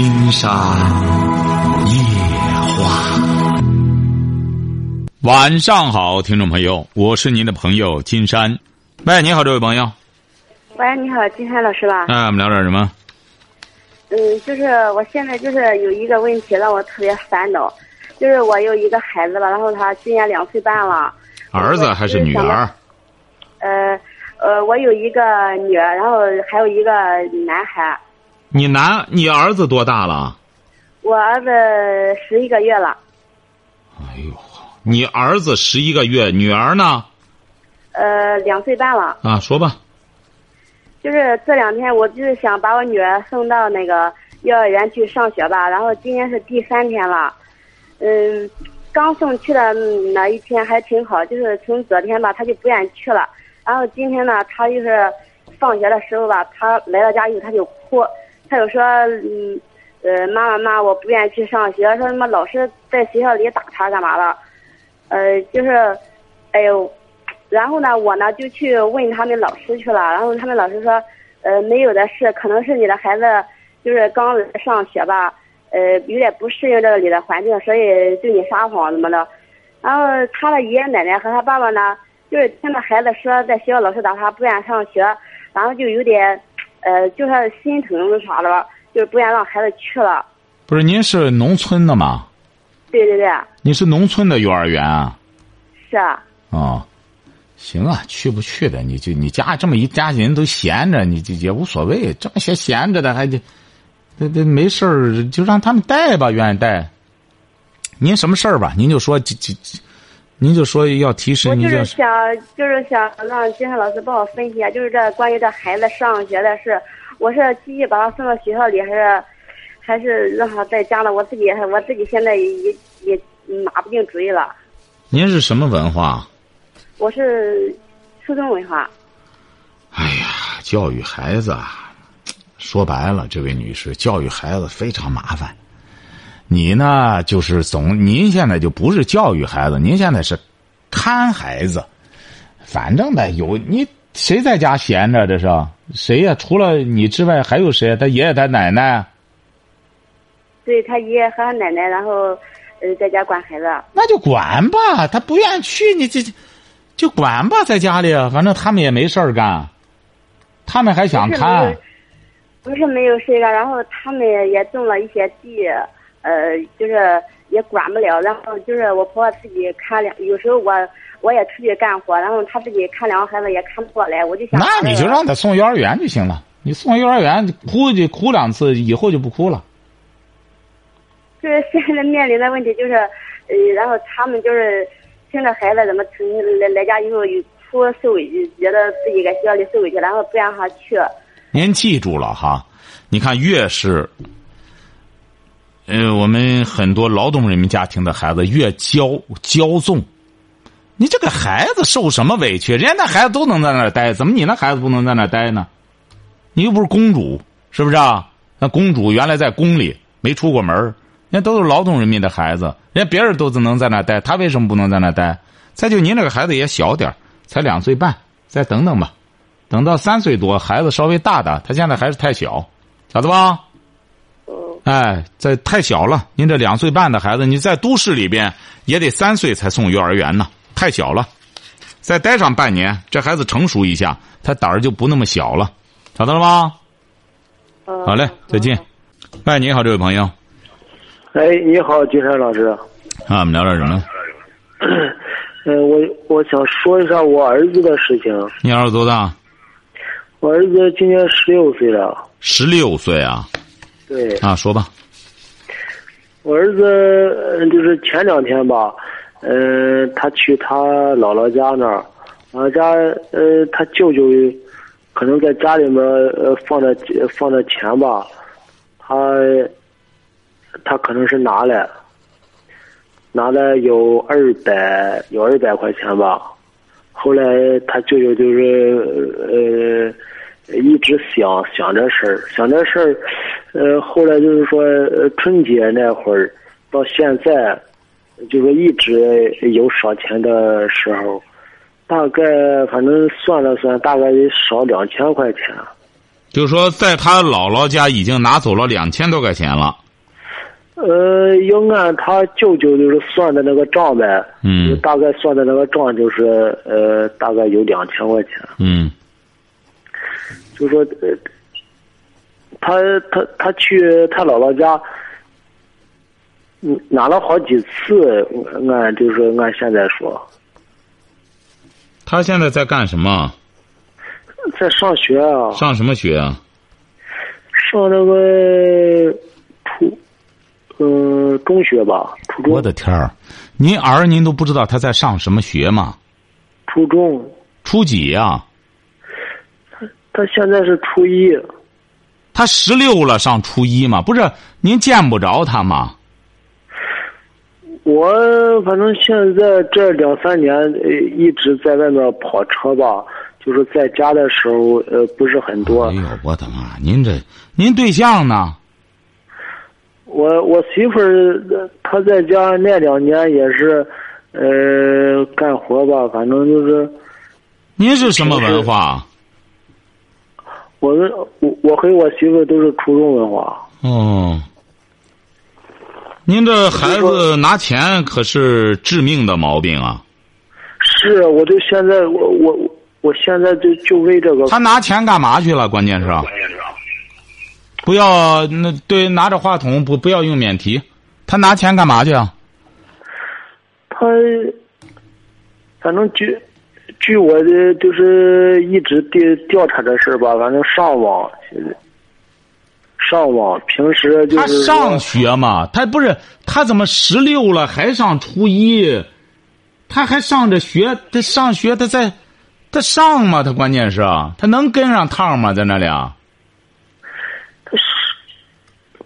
金山夜话。晚上好，听众朋友，我是您的朋友金山。喂，你好，这位朋友。喂，你好，金山老师吧？哎，我们聊点什么？嗯，就是我现在就是有一个问题让我特别烦恼，就是我有一个孩子了，然后他今年两岁半了。儿子还是女儿？呃呃，我有一个女儿，然后还有一个男孩。你男，你儿子多大了？我儿子十一个月了。哎呦，你儿子十一个月，女儿呢？呃，两岁半了。啊，说吧。就是这两天，我就是想把我女儿送到那个幼儿园去上学吧。然后今天是第三天了，嗯，刚送去的那一天还挺好，就是从昨天吧，她就不愿意去了。然后今天呢，她就是放学的时候吧，她来到家以后，她就哭，他就说，嗯，呃，妈妈妈，我不愿意去上学，说什么老师在学校里打他干嘛了？呃，就是，哎呦。然后呢，我呢就去问他们老师去了，然后他们老师说，呃，没有的事，可能是你的孩子就是刚上学吧，呃，有点不适应这里的环境，所以对你撒谎怎么的。然后他的爷爷奶奶和他爸爸呢，就是听着孩子说在学校老师打他，不愿上学，然后就有点，呃，就是心疼啥的，就是不愿让孩子去了。不是，您是农村的吗？对对对。你是农村的幼儿园啊？是啊。哦。行啊，去不去的，你就你家这么一家人都闲着，你就也无所谓。这么些闲着的，还就，这这没事儿，就让他们带吧，愿意带。您什么事儿吧？您就说，就就，您就说要提示。我就是想，就是想让金山老师帮我分析一下，就是这关于这孩子上学的事，我是继续把他送到学校里，还是，还是让他在家呢？我自己，我自己现在也也拿不定主意了。您是什么文化？我是初中文化。哎呀，教育孩子，说白了，这位女士，教育孩子非常麻烦。你呢，就是总，您现在就不是教育孩子，您现在是看孩子。反正呢，有你谁在家闲着？这是谁呀？除了你之外，还有谁？他爷爷、他奶奶。对他爷爷和他奶奶，然后呃，在家管孩子。那就管吧，他不愿意去，你这。就管吧，在家里，反正他们也没事儿干，他们还想看。不是没有事干，然后他们也种了一些地，呃，就是也管不了。然后就是我婆婆自己看两，有时候我我也出去干活，然后她自己看两个孩子也看不过来，我就想。那你就让他送幼儿园就行了，你送幼儿园哭就哭两次，以后就不哭了。就是现在面临的问题就是，呃，然后他们就是。听着孩子怎么成来来家以后又哭受委屈，觉得自己在学校里受委屈，然后不让他去。您记住了哈，你看越是，呃，我们很多劳动人民家庭的孩子越骄骄纵，你这个孩子受什么委屈？人家那孩子都能在那儿待，怎么你那孩子不能在那儿待呢？你又不是公主，是不是啊？那公主原来在宫里没出过门人家都是劳动人民的孩子。人家别人都只能在那待，他为什么不能在那待？再就您这个孩子也小点才两岁半，再等等吧，等到三岁多，孩子稍微大点，他现在还是太小，晓得吧？哎，这太小了。您这两岁半的孩子，你在都市里边也得三岁才送幼儿园呢，太小了。再待上半年，这孩子成熟一下，他胆儿就不那么小了，晓得了吗？好嘞，再见。哎，你好，这位朋友。哎，你好，金山老师。啊，我们聊点什么？嗯，我我想说一下我儿子的事情。你儿子多大？我儿子今年十六岁了。十六岁啊？对。啊，说吧。我儿子就是前两天吧，嗯，他去他姥姥家那儿，姥姥家呃，他舅舅可能在家里面呃放着放着钱吧，他。他可能是拿了，拿了有二百有二百块钱吧，后来他舅舅就是呃一直想想这事儿，想这事儿，呃后来就是说呃春节那会儿到现在，就是一直有少钱的时候，大概反正算了算，大概得少两千块钱。就是说，在他姥姥家已经拿走了两千多块钱了。呃，要按他舅舅就是算的那个账呗，嗯大概算的那个账就是呃，大概有两千块钱。嗯就说呃，他他他去他姥姥家，嗯，拿了好几次，按就是按现在说，他现在在干什么？在上学啊，上什么学啊？上那个初，呃，中学吧，初中。我的天儿，您儿您都不知道他在上什么学吗？初中，初几呀、他现在是初一。他十六了，上初一嘛？不是，您见不着他吗？我反正现在这两三年呃一直在外面跑车吧，就是在家的时候呃不是很多。哎呦，我的妈！您这，您对象呢？我我媳妇儿呃她在家那两年也是，呃干活吧，反正就是您是什么文化？我们我我和我媳妇儿都是初中文化。哦，您这孩子拿钱可是致命的毛病啊！是，我就现在我我我现在就就为这个。他拿钱干嘛去了？关键是，不要那对拿着话筒不不要用免提。他拿钱干嘛去啊？他反正据据我的就是一直调调查这事儿吧，反正上网上网，平时就他是他上学嘛，他不是他怎么十六了还上初一？他还上着学，他上学他在他上吗？他关键是他能跟上趟吗？在那里啊？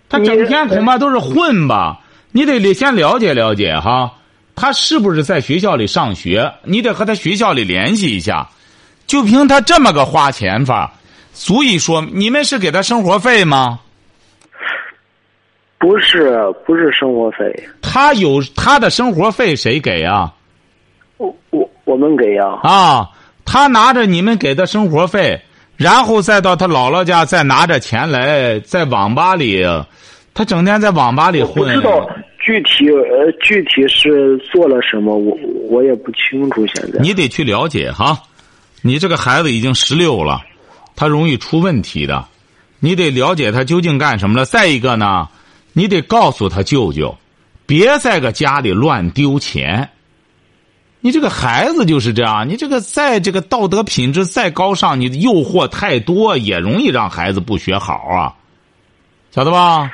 他整天恐怕都是混吧？你得先了解了解哈，他是不是在学校里上学？你得和他学校里联系一下。就凭他这么个花钱法，足以说你们是给他生活费吗？不是不是生活费，他有他的生活费谁给啊？我我我们给呀、啊，他拿着你们给的生活费，然后再到他姥姥家再拿着钱来，在网吧里，他整天在网吧里混。知道具体呃具体是做了什么，我我也不清楚现在。你得去了解哈，你这个孩子已经十六了，他容易出问题的，你得了解他究竟干什么了。再一个呢，你得告诉他舅舅，别在个家里乱丢钱。你这个孩子就是这样，你这个在这个道德品质再高尚，你的诱惑太多，也容易让孩子不学好啊，晓得吧？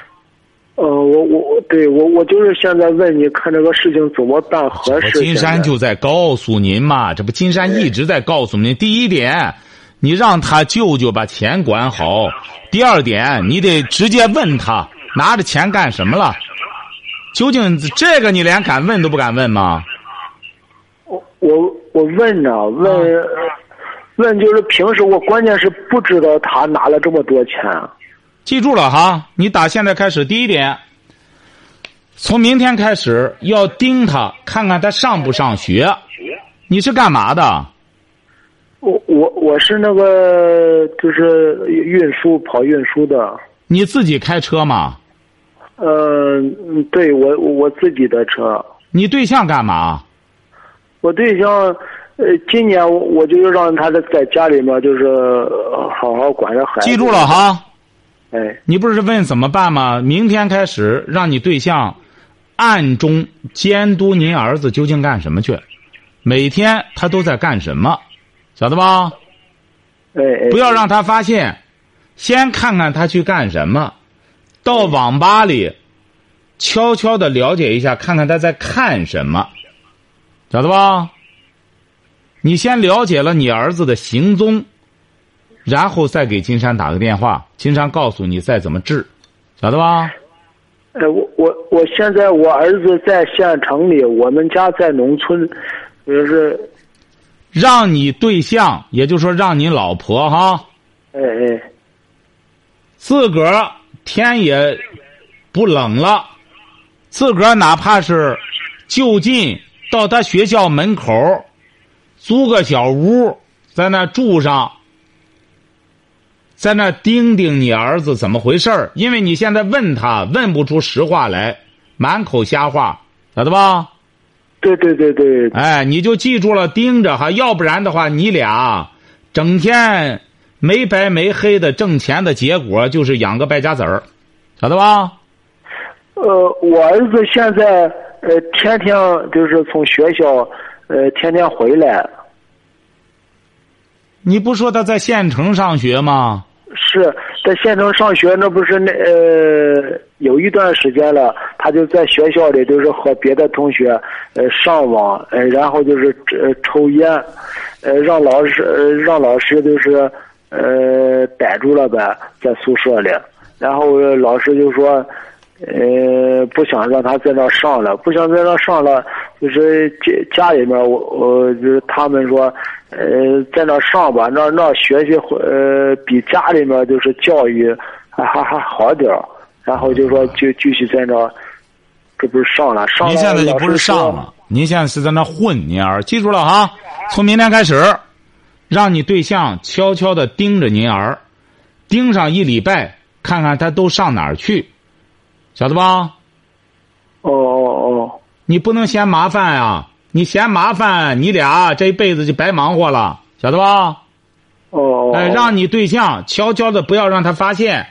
呃，我我我对我我就是现在问你看这个事情怎么办合适。金山就在告诉您嘛，这不金山一直在告诉您，第一点，你让他舅舅把钱管好；第二点，你得直接问他拿着钱干什么了。究竟这个你连敢问都不敢问吗？我我我问呢，问、啊问就是平时我关键是不知道他拿了这么多钱。记住了哈，你打现在开始，第一点，从明天开始要盯他，看看他上不上学。你是干嘛的？我我我是那个就是运输跑运输的，你自己开车吗？呃，嗯对我我自己的车，你对象干嘛？我对象，呃，今年我我就是让他在家里面就是呃好好管着孩子。记住了。哈。哎，你不是问怎么办吗？明天开始让你对象暗中监督您儿子究竟干什么去，每天他都在干什么，晓得吧？哎哎，不要让他发现，先看看他去干什么，到网吧里悄悄的了解一下，看看他在看什么，晓得吧？你先了解了你儿子的行踪，然后再给金山打个电话，金山告诉你再怎么治，晓得吧？哎，我我我现在我儿子在县城里，我们家在农村，就是，让你对象，也就是说让你老婆哈，哎哎，自个儿天也不冷了，自个儿哪怕是就近到他学校门口租个小屋，在那住上，在那盯盯你儿子怎么回事儿，因为你现在问他问不出实话来，满口瞎话，晓得吧？对对对对，哎，你就记住了，盯着哈，要不然的话，你俩整天没白没黑的挣钱的结果就是养个败家子儿，晓得吧？呃，我儿子现在呃天天就是从学校呃天天回来，你不说他在县城上学吗？是在县城上学，那不是那呃有一段时间了，他就在学校里就是和别的同学呃上网，呃然后就是呃抽烟，呃让老师呃让老师就是呃逮住了呗，在宿舍里，然后老师就说。呃，不想让他在那上了，不想在那上了，就是家家里面我我就是他们说，呃，在那上吧，那那学习呃比家里面就是教育还还还好点儿，然后就说就继续在那，这不是上了上了。您现在就不是上了，您现在是在那混，您儿记住了哈，从明天开始，让你对象悄悄的盯着您儿，盯上一礼拜，看看他都上哪儿去。晓得吧？哦哦哦！你不能嫌麻烦呀！你嫌麻烦，你俩这一辈子就白忙活了，晓得吧？哦。哎，让你对象悄悄的，不要让他发现，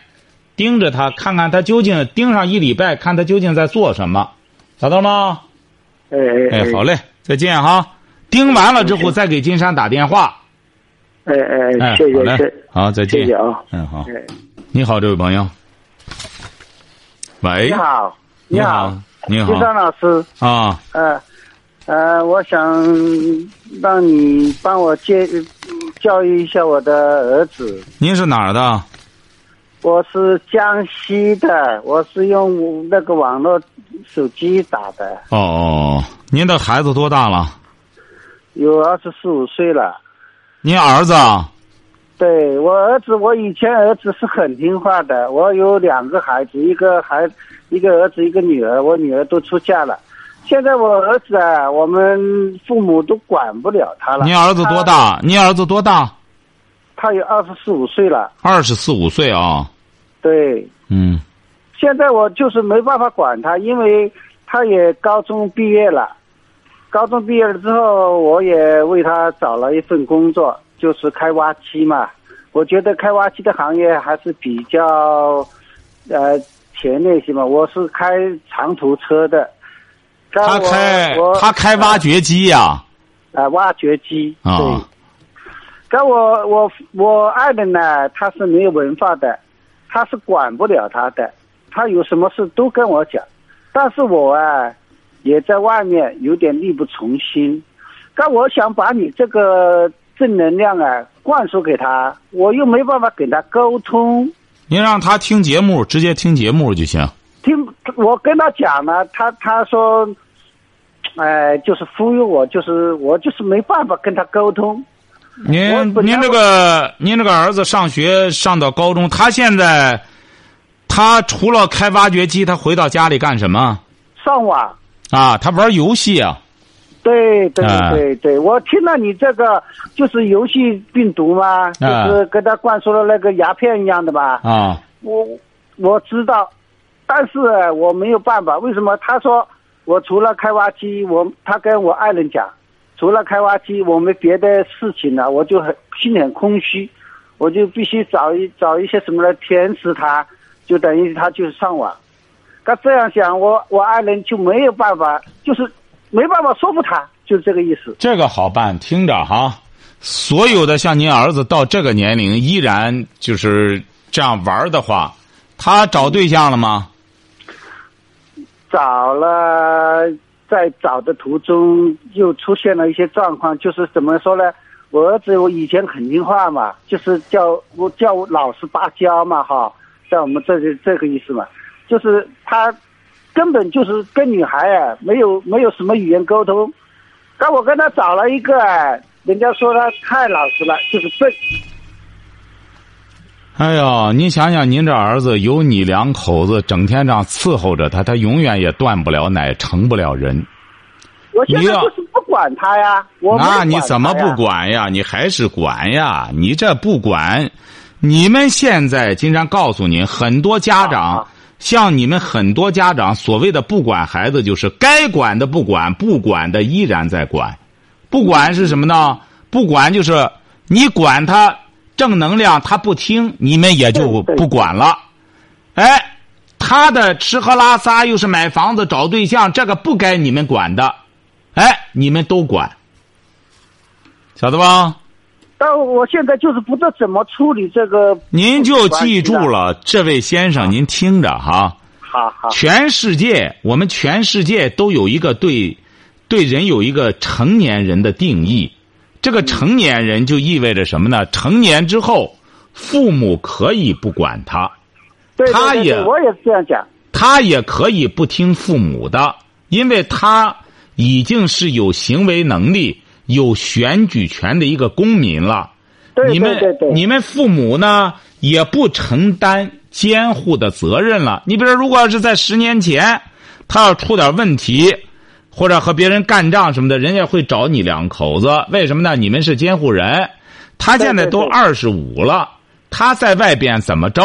盯着他，看看他究竟盯上一礼拜，看他究竟在做什么，晓得吗？哎哎哎，好嘞，再见哈！盯完了之后再给金山打电话。哎哎，谢谢谢，好，再见。谢谢啊。嗯，好。你好，这位朋友。喂，你好，你好，你好，金山老师啊，呃，呃，我想让你帮我接教育一下我的儿子。您是哪儿的？我是江西的，我是用那个网络手机打的。哦哦，您的孩子多大了？有二十四五岁了。您儿子？对我儿子，我以前儿子是很听话的。我有两个孩子，一个孩，一个儿子，一个女儿。我女儿都出嫁了，现在我儿子啊，我们父母都管不了他了。您儿子多大？您儿子多大？他有二十四五岁了。二十四五岁啊？对。嗯。现在我就是没办法管他，因为他也高中毕业了。高中毕业了之后，我也为他找了一份工作。就是开挖机嘛，我觉得开挖机的行业还是比较，呃，前那些嘛。我是开长途车的，他开他开挖掘机呀，啊，挖掘机啊。对。但我我我爱人呢，他是没有文化的，他是管不了他的，他有什么事都跟我讲，但是我啊，也在外面有点力不从心。但我想把你这个。正能量啊，灌输给他，我又没办法跟他沟通。您让他听节目，直接听节目就行。听，我跟他讲了，他他说，哎，就是忽悠我，就是我就是没办法跟他沟通。您您这个您这个儿子上学上到高中，他现在他除了开挖掘机，他回到家里干什么？上网。啊，他玩游戏啊。对对对对，我听了你这个就是游戏病毒嘛，就是给他灌输了那个鸦片一样的吧。啊，我我知道，但是我没有办法。为什么？他说我除了开挖机，我他跟我爱人讲，除了开挖机，我没别的事情了，我就很心里很空虚，我就必须找一找一些什么来填实他，就等于他就是上网。他这样想，我我爱人就没有办法，就是。没办法说服他，就是这个意思。这个好办，听着哈，所有的像您儿子到这个年龄依然就是这样玩的话，他找对象了吗？找了，在找的途中又出现了一些状况，就是怎么说呢？我儿子我以前很听话嘛，就是叫我叫我老实巴交嘛，哈，在我们这里这个意思嘛，就是他。根本就是跟女孩啊，没有没有什么语言沟通。但我跟他找了一个，人家说他太老实了，就是笨。哎呦，您想想，您这儿子有你两口子整天这样伺候着他，他永远也断不了奶，成不了人。我现在就是不管他呀，我那你怎么不管呀？你还是管呀？你这不管，你们现在经常告诉您，很多家长，啊像你们很多家长所谓的不管孩子，就是该管的不管，不管的依然在管。不管是什么呢？不管就是你管他正能量，他不听，你们也就不管了。哎，他的吃喝拉撒又是买房子找对象，这个不该你们管的，哎，你们都管，晓得吧？但我现在就是不知道怎么处理这个。您就记住。了，这位先生，您听着哈。好好。全世界，我们全世界都有一个对，对人有一个成年人的定义。这个成年人就意味着什么呢？成年之后，父母可以不管他，对对他也我也是这样讲。他也可以不听父母的，因为他已经是有行为能力、有选举权的一个公民了。对你们对对对。你们父母呢也不承担监护的责任了。你比如说，如果要是在十年前，他要出点问题，或者和别人干仗什么的，人家会找你两口子。为什么呢？你们是监护人，他现在都二十五了，他在外边怎么着？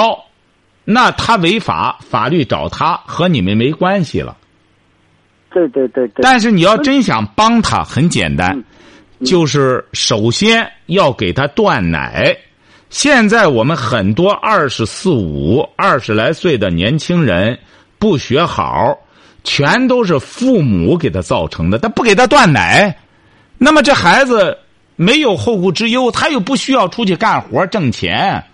那他违法，法律找他和你们没关系了。对对对对。但是你要真想帮他，很简单，就是首先要给他断奶。现在我们很多二十四五、二十来岁的年轻人不学好，全都是父母给他造成的。他不给他断奶，那么这孩子没有后顾之忧，他又不需要出去干活挣钱，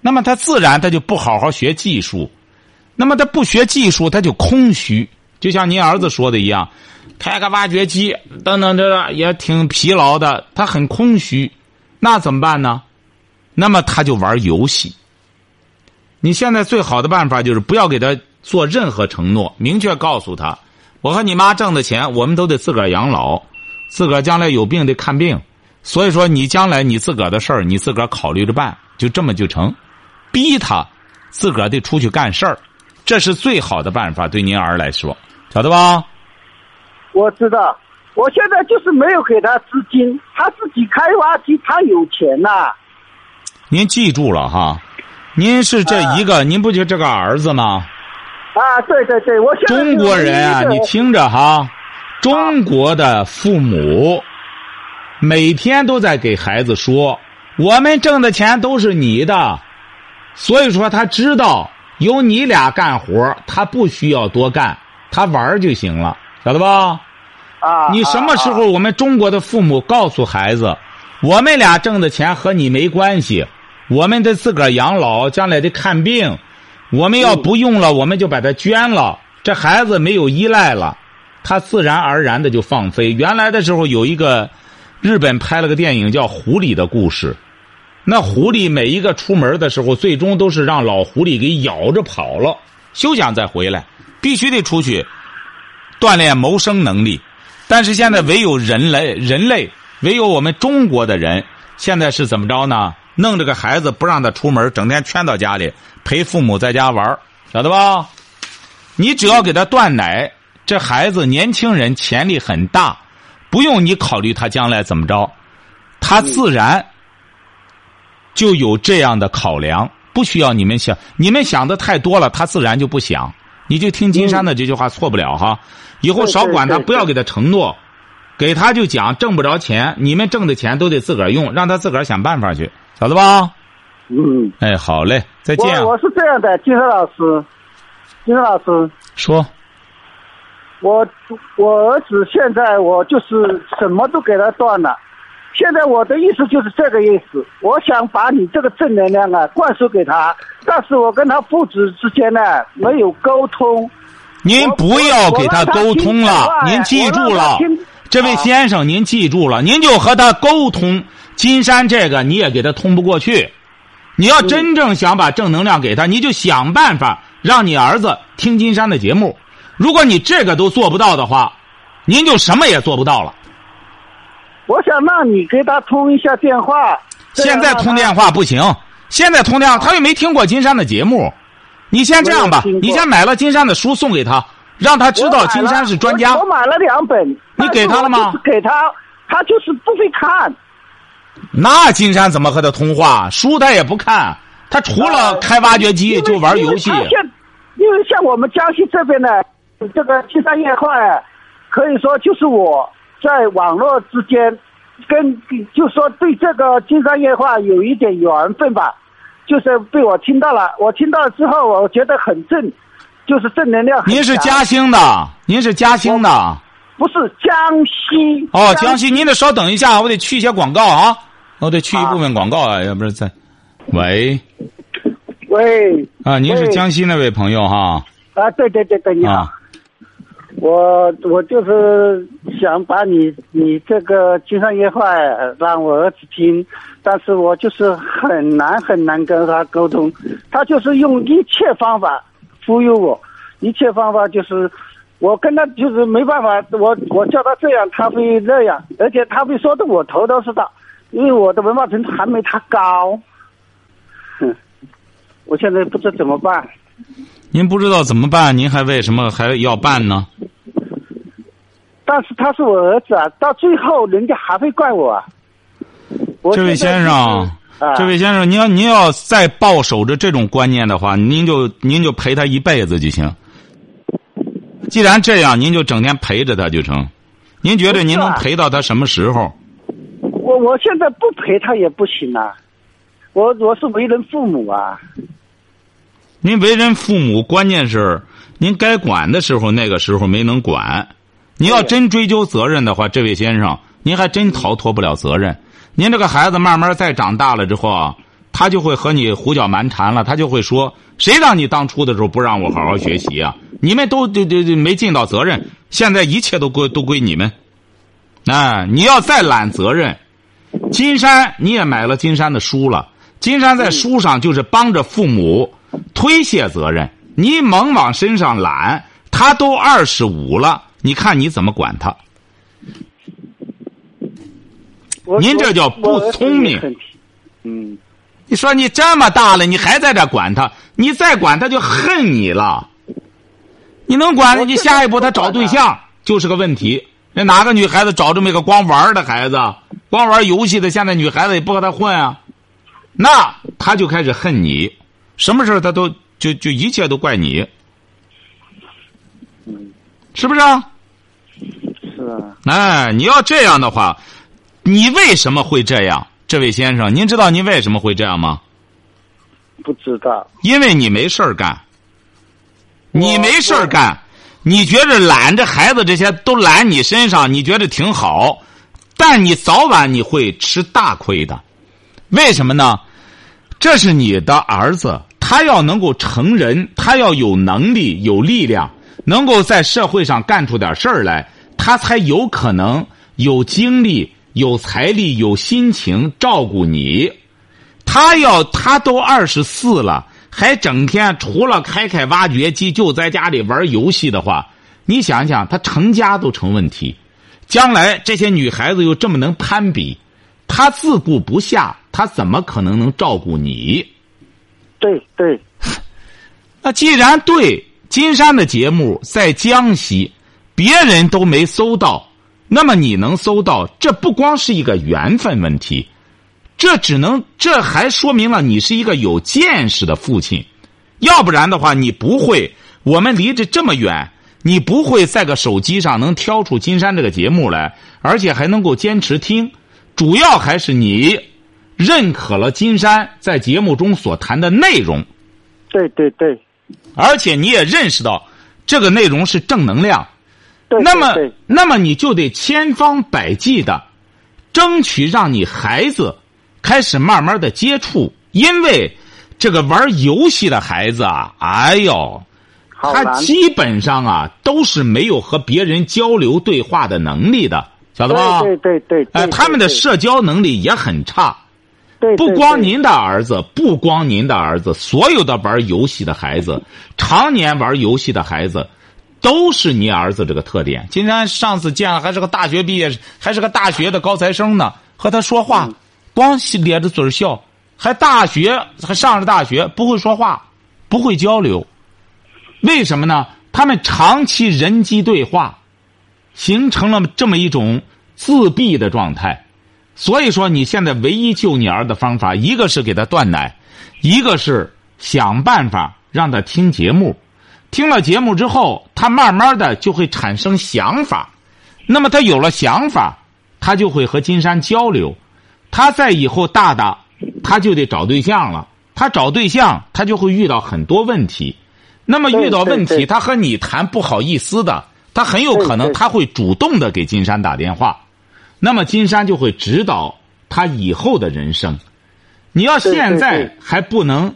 那么他自然他就不好好学技术，那么他不学技术，他就空虚。就像您儿子说的一样，开个挖掘机等等，这个也挺疲劳的，他很空虚，那怎么办呢？那么他就玩游戏。你现在最好的办法就是不要给他做任何承诺，明确告诉他：我和你妈挣的钱，我们都得自个儿养老，自个儿将来有病得看病。所以说，你将来你自个儿的事儿，你自个儿考虑着办，就这么就成。逼他自个儿得出去干事儿，这是最好的办法，对您儿来说，晓得吧？我知道，我现在就是没有给他资金，他自己开挖机，他有钱呐、您记住了哈，您是这一个，您不就这个儿子吗？啊。对对对，我现在中国人啊，你听着哈，中国的父母每天都在给孩子说，我们挣的钱都是你的，所以说他知道有你俩干活，他不需要多干，他玩儿就行了，晓得吧？啊，你什么时啊候我们中国的父母告诉孩子，我们俩挣的钱和你没关系，我们得自个儿养老，将来得看病，我们要不用了，我们就把它捐了，这孩子没有依赖了，他自然而然的就放飞。原来的时候有一个日本拍了个电影叫《狐狸的故事》，那狐狸每一个出门的时候，最终都是让老狐狸给咬着跑了，休想再回来，必须得出去锻炼谋生能力。但是现在唯有人类，人类唯有我们中国的人，现在是怎么着呢？弄这个孩子不让他出门，整天圈到家里陪父母在家玩晓得吧？你只要给他断奶，这孩子年轻人潜力很大，不用你考虑他将来怎么着，他自然就有这样的考量，不需要你们想，你们想的太多了，他自然就不想。你就听金山的这句话，错不了哈。以后少管他，不要给他承诺，给他就讲挣不着钱，你们挣的钱都得自个儿用，让他自个儿想办法去，晓得吧？嗯，哎，好嘞，再见啊我。我是这样的，金山老师，金山老师，说，我我儿子现在我就是什么都给他断了。现在我的意思就是这个意思，我想把你这个正能量啊灌输给他，但是我跟他父子之间呢没有沟通。您不要给他沟通了您记住了，这位先生，您记住了，您就和他沟通。金山这个你也给他通不过去，你要真正想把正能量给他，你就想办法让你儿子听金山的节目。如果你这个都做不到的话，您就什么也做不到了。我想让你给他通一下电话。现在通电话不行，现在通电话他又没听过金山的节目。你先这样吧你先买了金山的书送给他，让他知道金山是专家我。我买了两本，你给他了吗给他，他就是不会看。那金山怎么和他通话？书他也不看，他除了开挖掘机就玩游戏因。为他现因为像我们江西这边的，这个金山夜话啊，可以说就是我在网络之间跟就说对这个金山夜话有一点缘分吧，就是被我听到了，我听到了之后，我觉得很正，就是正能量。您是嘉兴的，您是嘉兴的。不是江西哦，江西，您得稍等一下，我得去一些广告啊，我得去一部分广告啊，要不是在。喂，喂啊，您是江西那位朋友哈？啊，对对对对，你好。啊，我我就是想把你你这个《金山夜话》让我儿子听，但是我就是很难很难跟他沟通，他就是用一切方法忽悠我，一切方法就是我跟他就是没办法，我我叫他这样，他会那样，而且他会说的我头都是大，因为我的文化程度还没他高，哼，我现在不知怎么办。您不知道怎么办，您还为什么还要办呢？但是他是我儿子啊，到最后人家还会怪我啊。我这位先生啊，这位先生，您要您要再抱守着这种观念的话，您就您就陪他一辈子就行。既然这样，您就整天陪着他就成。您觉得您能陪到他什么时候？我我现在不陪他也不行啊，我我是为人父母啊。您为人父母，关键是您该管的时候，那个时候没能管。您要真追究责任的话，这位先生，您还真逃脱不了责任。您这个孩子慢慢再长大了之后啊，他就会和你胡搅蛮缠了，他就会说：“谁让你当初的时候不让我好好学习啊？你们都这这这没尽到责任，现在一切都归都归你们。”哎，你要再揽责任，金山你也买了金山的书了，金山在书上就是帮着父母推卸责任，你猛往身上揽，他都二十五了，你看你怎么管他？您这叫不聪明嗯，你说你这么大了，你还在这管他，你再管他就恨你了。你能管你下一步他找对象就是个问题。那哪个女孩子找这么一个光玩的孩子，光玩游戏的，现在女孩子也不和他混啊，那他就开始恨你，什么事儿他都就就一切都怪你，是不是啊？是啊，哎，你要这样的话，你为什么会这样？这位先生，您知道您为什么会这样吗？不知道。因为你没事儿干，你没事儿干，你觉着揽着孩子这些都揽你身上，你觉得挺好，但你早晚你会吃大亏的。为什么呢？这是你的儿子，他要能够成人，他要有能力、有力量，能够在社会上干出点事儿来，他才有可能有精力、有财力、有心情照顾你。他要他都二十四了，还整天除了开开挖掘机就在家里玩游戏的话，你想想，他成家都成问题。将来这些女孩子又这么能攀比，他自顾不下，他怎么可能能照顾你？对对，那既然对金山的节目在江西，别人都没搜到，那么你能搜到，这不光是一个缘分问题，这只能这还说明了你是一个有见识的父亲，要不然的话，你不会。我们离着这么远，你不会在个手机上能挑出金山这个节目来，而且还能够坚持听。主要还是你认可了金山在节目中所谈的内容。对对对而且你也认识到这个内容是正能量，对。那么那么你就得千方百计的争取让你孩子开始慢慢的接触，因为这个玩游戏的孩子啊，哎呦，他基本上啊都是没有和别人交流对话的能力的，晓得吧？对对对对，哎，对他们的社交能力也很差。不光您的儿子，不光您的儿子，所有的玩游戏的孩子，常年玩游戏的孩子，都是你儿子这个特点。今天上次见了，还是个大学毕业，还是个大学的高材生呢，和他说话，光咧着嘴笑，还大学还上着大学，不会说话，不会交流，为什么呢？他们长期人机对话，形成了这么一种自闭的状态。所以说，你现在唯一救你儿的方法，一个是给他断奶，一个是想办法让他听节目，听了节目之后，他慢慢的就会产生想法。那么他有了想法，他就会和金山交流。他在以后大大，他就得找对象了。他找对象，他就会遇到很多问题。那么遇到问题，他和你谈不好意思的，他很有可能他会主动的给金山打电话。那么金山就会指导他以后的人生。你要现在还不能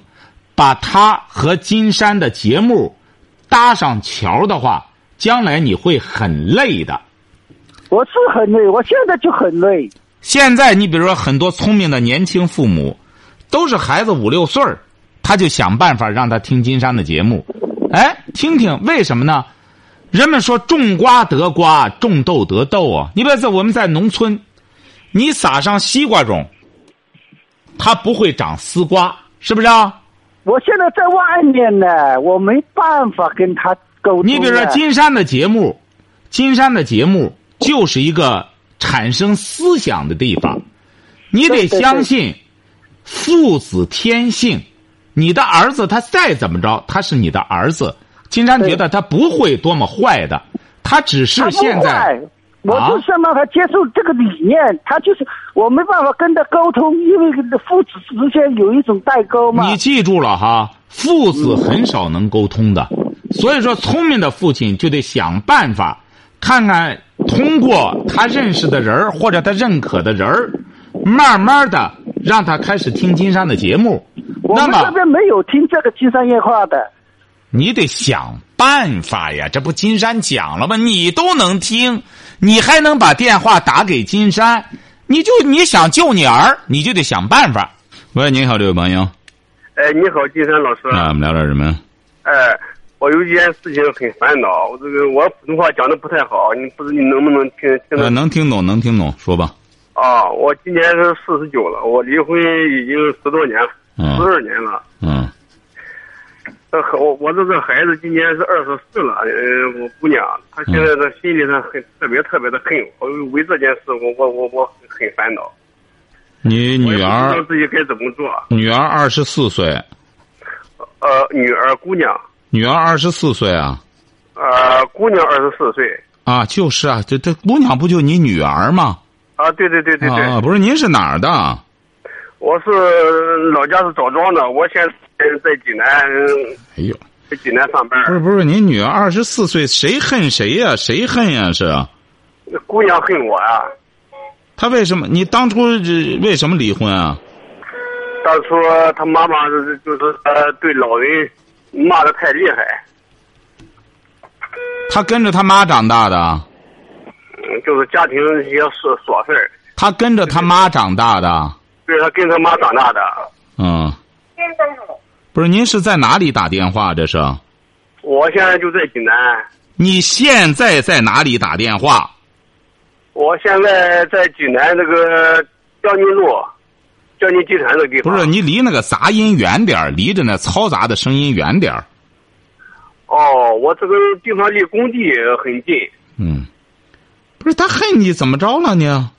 把他和金山的节目搭上桥的话，将来你会很累的。我是很累，我现在就很累。现在你比如说很多聪明的年轻父母，都是孩子五六岁儿，他就想办法让他听金山的节目，哎，听听为什么呢？人们说种瓜得瓜，种豆得豆啊。你比如说我们在农村，你撒上西瓜种，它不会长丝瓜，是不是啊？我现在在外面呢，我没办法跟他沟通。你比如说金山的节目，金山的节目就是一个产生思想的地方，你得相信父子天性。你的儿子他再怎么着，他是你的儿子。金山觉得他不会多么坏的，他只是现在。我就想让他接受这个理念，他就是我没办法跟他沟通，因为父子之间有一种代沟嘛。你记住了哈，父子很少能沟通的，所以说聪明的父亲就得想办法，看看通过他认识的人或者他认可的人慢慢的让他开始听金山的节目。我们这边没有听这个金山夜话的。你得想办法呀！这不金山讲了吗？你都能听，你还能把电话打给金山？你就你想救你儿，你就得想办法。喂，你好，这位朋友。哎，你好，金山老师。啊，我们聊点什么？哎，我有一件事情很烦恼。我这个我普通话讲的不太好，你不知你能不能听听得？能听懂，能听懂，说吧。啊，我今年是四十九了，我离婚已经十多年了，十二年了。嗯。我我这个孩子今年是二十四了，呃，我姑娘，她现在在心里上很特别特别的恨我，为这件事我我我我很烦恼。你女儿？不知道自己该怎么做？女儿二十四岁。呃，女儿姑娘。女儿二十四岁啊。呃，姑娘二十四岁。啊，就是啊，这这姑娘不就你女儿吗？啊，对对对对对。啊，不是，您是哪儿的？我是老家是枣庄的，我现在在济南。哎呦，在济南上班。不是不是，您女儿二十四岁，谁恨谁呀？谁恨呀？是？姑娘恨我呀。她为什么？你当初为什么离婚啊？当初她妈妈就是呃对老人骂的太厉害。她跟着她妈长大的。嗯，就是家庭一些琐琐事儿。她跟着她妈长大的。对他跟他妈长大的。嗯。不是，您是在哪里打电话？这是。我现在就在济南。你现在在哪里打电话？我现在在济南那个江宁路，江宁集团那地方。不是，你离那个杂音远点儿离着那嘈杂的声音远点儿哦，我这个地方离工地很近。嗯。不是他恨你怎么着了呢？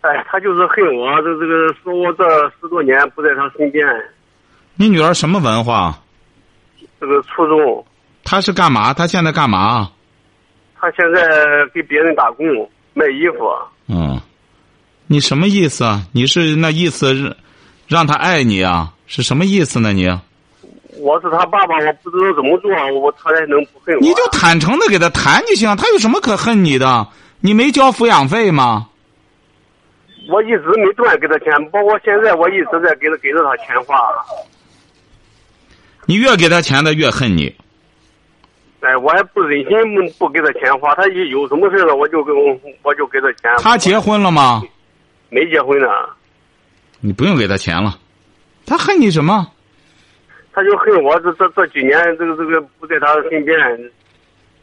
哎，他就是恨我，这这个说我这十多年不在他身边。你女儿什么文化？这个初中。她是干嘛？她现在干嘛？她现在给别人打工卖衣服。嗯，你什么意思啊？你是那意思，让她爱你啊？是什么意思呢？你？我是他爸爸，我不知道怎么做，我他才能不恨我。你就坦诚的给他谈就行，他有什么可恨你的？你没交抚养费吗？我一直没断给他钱，包括现在我一直在给他给着他钱花。你越给他钱，他越恨你。哎，我还不忍心不给他钱花，他一有什么事了，我就给我就给他钱。他结婚了吗？没结婚呢。你不用给他钱了，他恨你什么？他就恨我这这这几年这个这个不在他身边。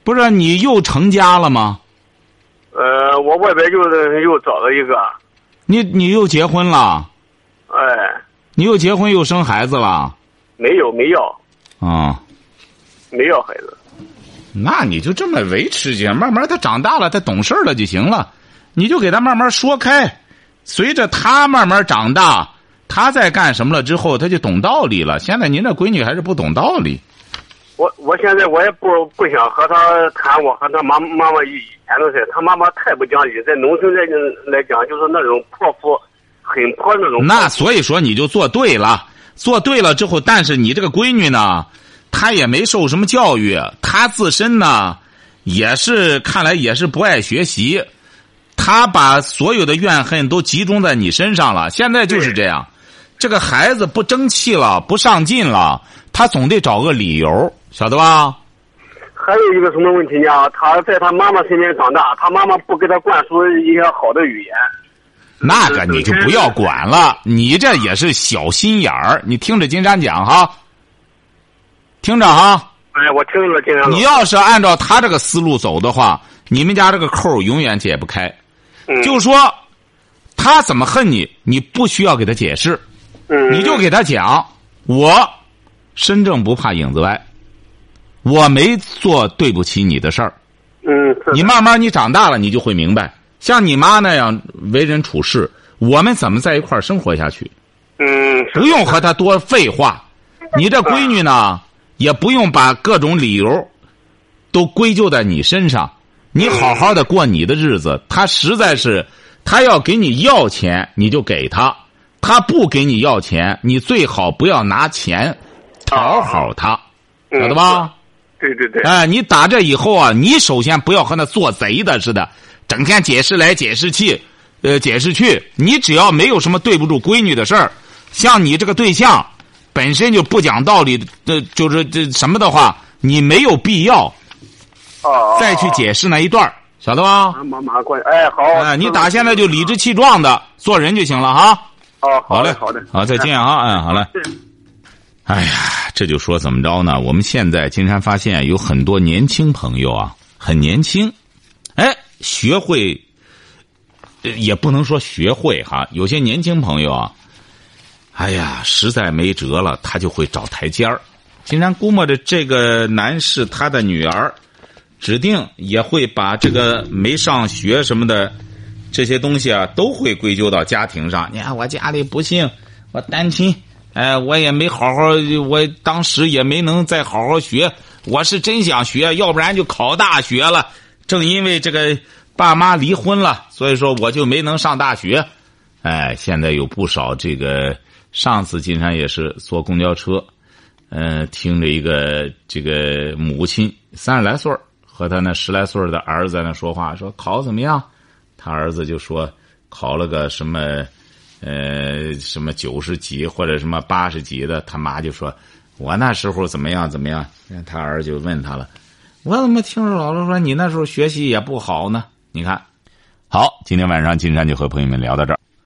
不是你又成家了吗？呃，我外边就是又找了一个。你你又结婚了？哎，你又结婚又生孩子了？没有，没要。啊，没要孩子。那你就这么维持去，慢慢他长大了，他懂事了就行了。你就给他慢慢说开，随着他慢慢长大，他在干什么了之后，他就懂道理了。现在您这闺女还是不懂道理。我我现在我也不不想和他谈我和他妈妈妈以以前的事，他妈妈太不讲理，在农村来来讲就是那种泼妇，很泼那种。那所以说你就做对了，做对了之后，但是你这个闺女呢，她也没受什么教育，她自身呢，也是看来也是不爱学习，她把所有的怨恨都集中在你身上了。现在就是这样，这个孩子不争气了，不上进了，他总得找个理由。晓得吧？还有一个什么问题呢？他在他妈妈身边长大，他妈妈不给他灌输一些好的语言。那个你就不要管了，你这也是小心眼儿。你听着金山讲哈，听着哈。哎，我听着金山。你要是按照他这个思路走的话，你们家这个扣永远解不开。嗯。就说他怎么恨你，你不需要给他解释。嗯。你就给他讲，我身正不怕影子歪。我没做对不起你的事儿，嗯，你慢慢你长大了，你就会明白，像你妈那样为人处事，我们怎么在一块儿生活下去？嗯，不用和她多废话。你这闺女呢，也不用把各种理由都归咎在你身上。你好好的过你的日子，她实在是，她要给你要钱，你就给她；她不给你要钱，你最好不要拿钱讨好她，晓得吧？对对对，哎，你打这以后啊，你首先不要和那做贼的似的，整天解释来解释去，呃，解释去。你只要没有什么对不住闺女的事儿，像你这个对象本身就不讲道理，这就是这什么的话，你没有必要哦，再去解释那一段晓得吧？妈妈关哎好，哎，你打现在就理直气壮的做人就行了哈。哦，好嘞，好嘞，好，再见啊，嗯，好嘞。哎呀，这就说怎么着呢？我们现在经常发现有很多年轻朋友啊，很年轻，哎，学会，也不能说学会哈，有些年轻朋友啊，哎呀，实在没辙了，他就会找台阶儿。经常估摸着这个男士他的女儿，指定也会把这个没上学什么的这些东西啊，都会归咎到家庭上。你看我家里不幸，我单亲。哎，我也没好好，我当时也没能再好好学。我是真想学，要不然就考大学了。正因为这个爸妈离婚了，所以说我就没能上大学。哎，现在有不少这个，上次金山也是坐公交车，嗯，听着一个这个母亲三十来岁和他那十来岁的儿子在那说话，说考怎么样？他儿子就说考了个什么。呃，什么九十几或者什么八十几的，他妈就说：“我那时候怎么样怎么样？”他儿子就问他了：“我怎么听着姥姥说你那时候学习也不好呢？”你看，好，今天晚上金山就和朋友们聊到这儿。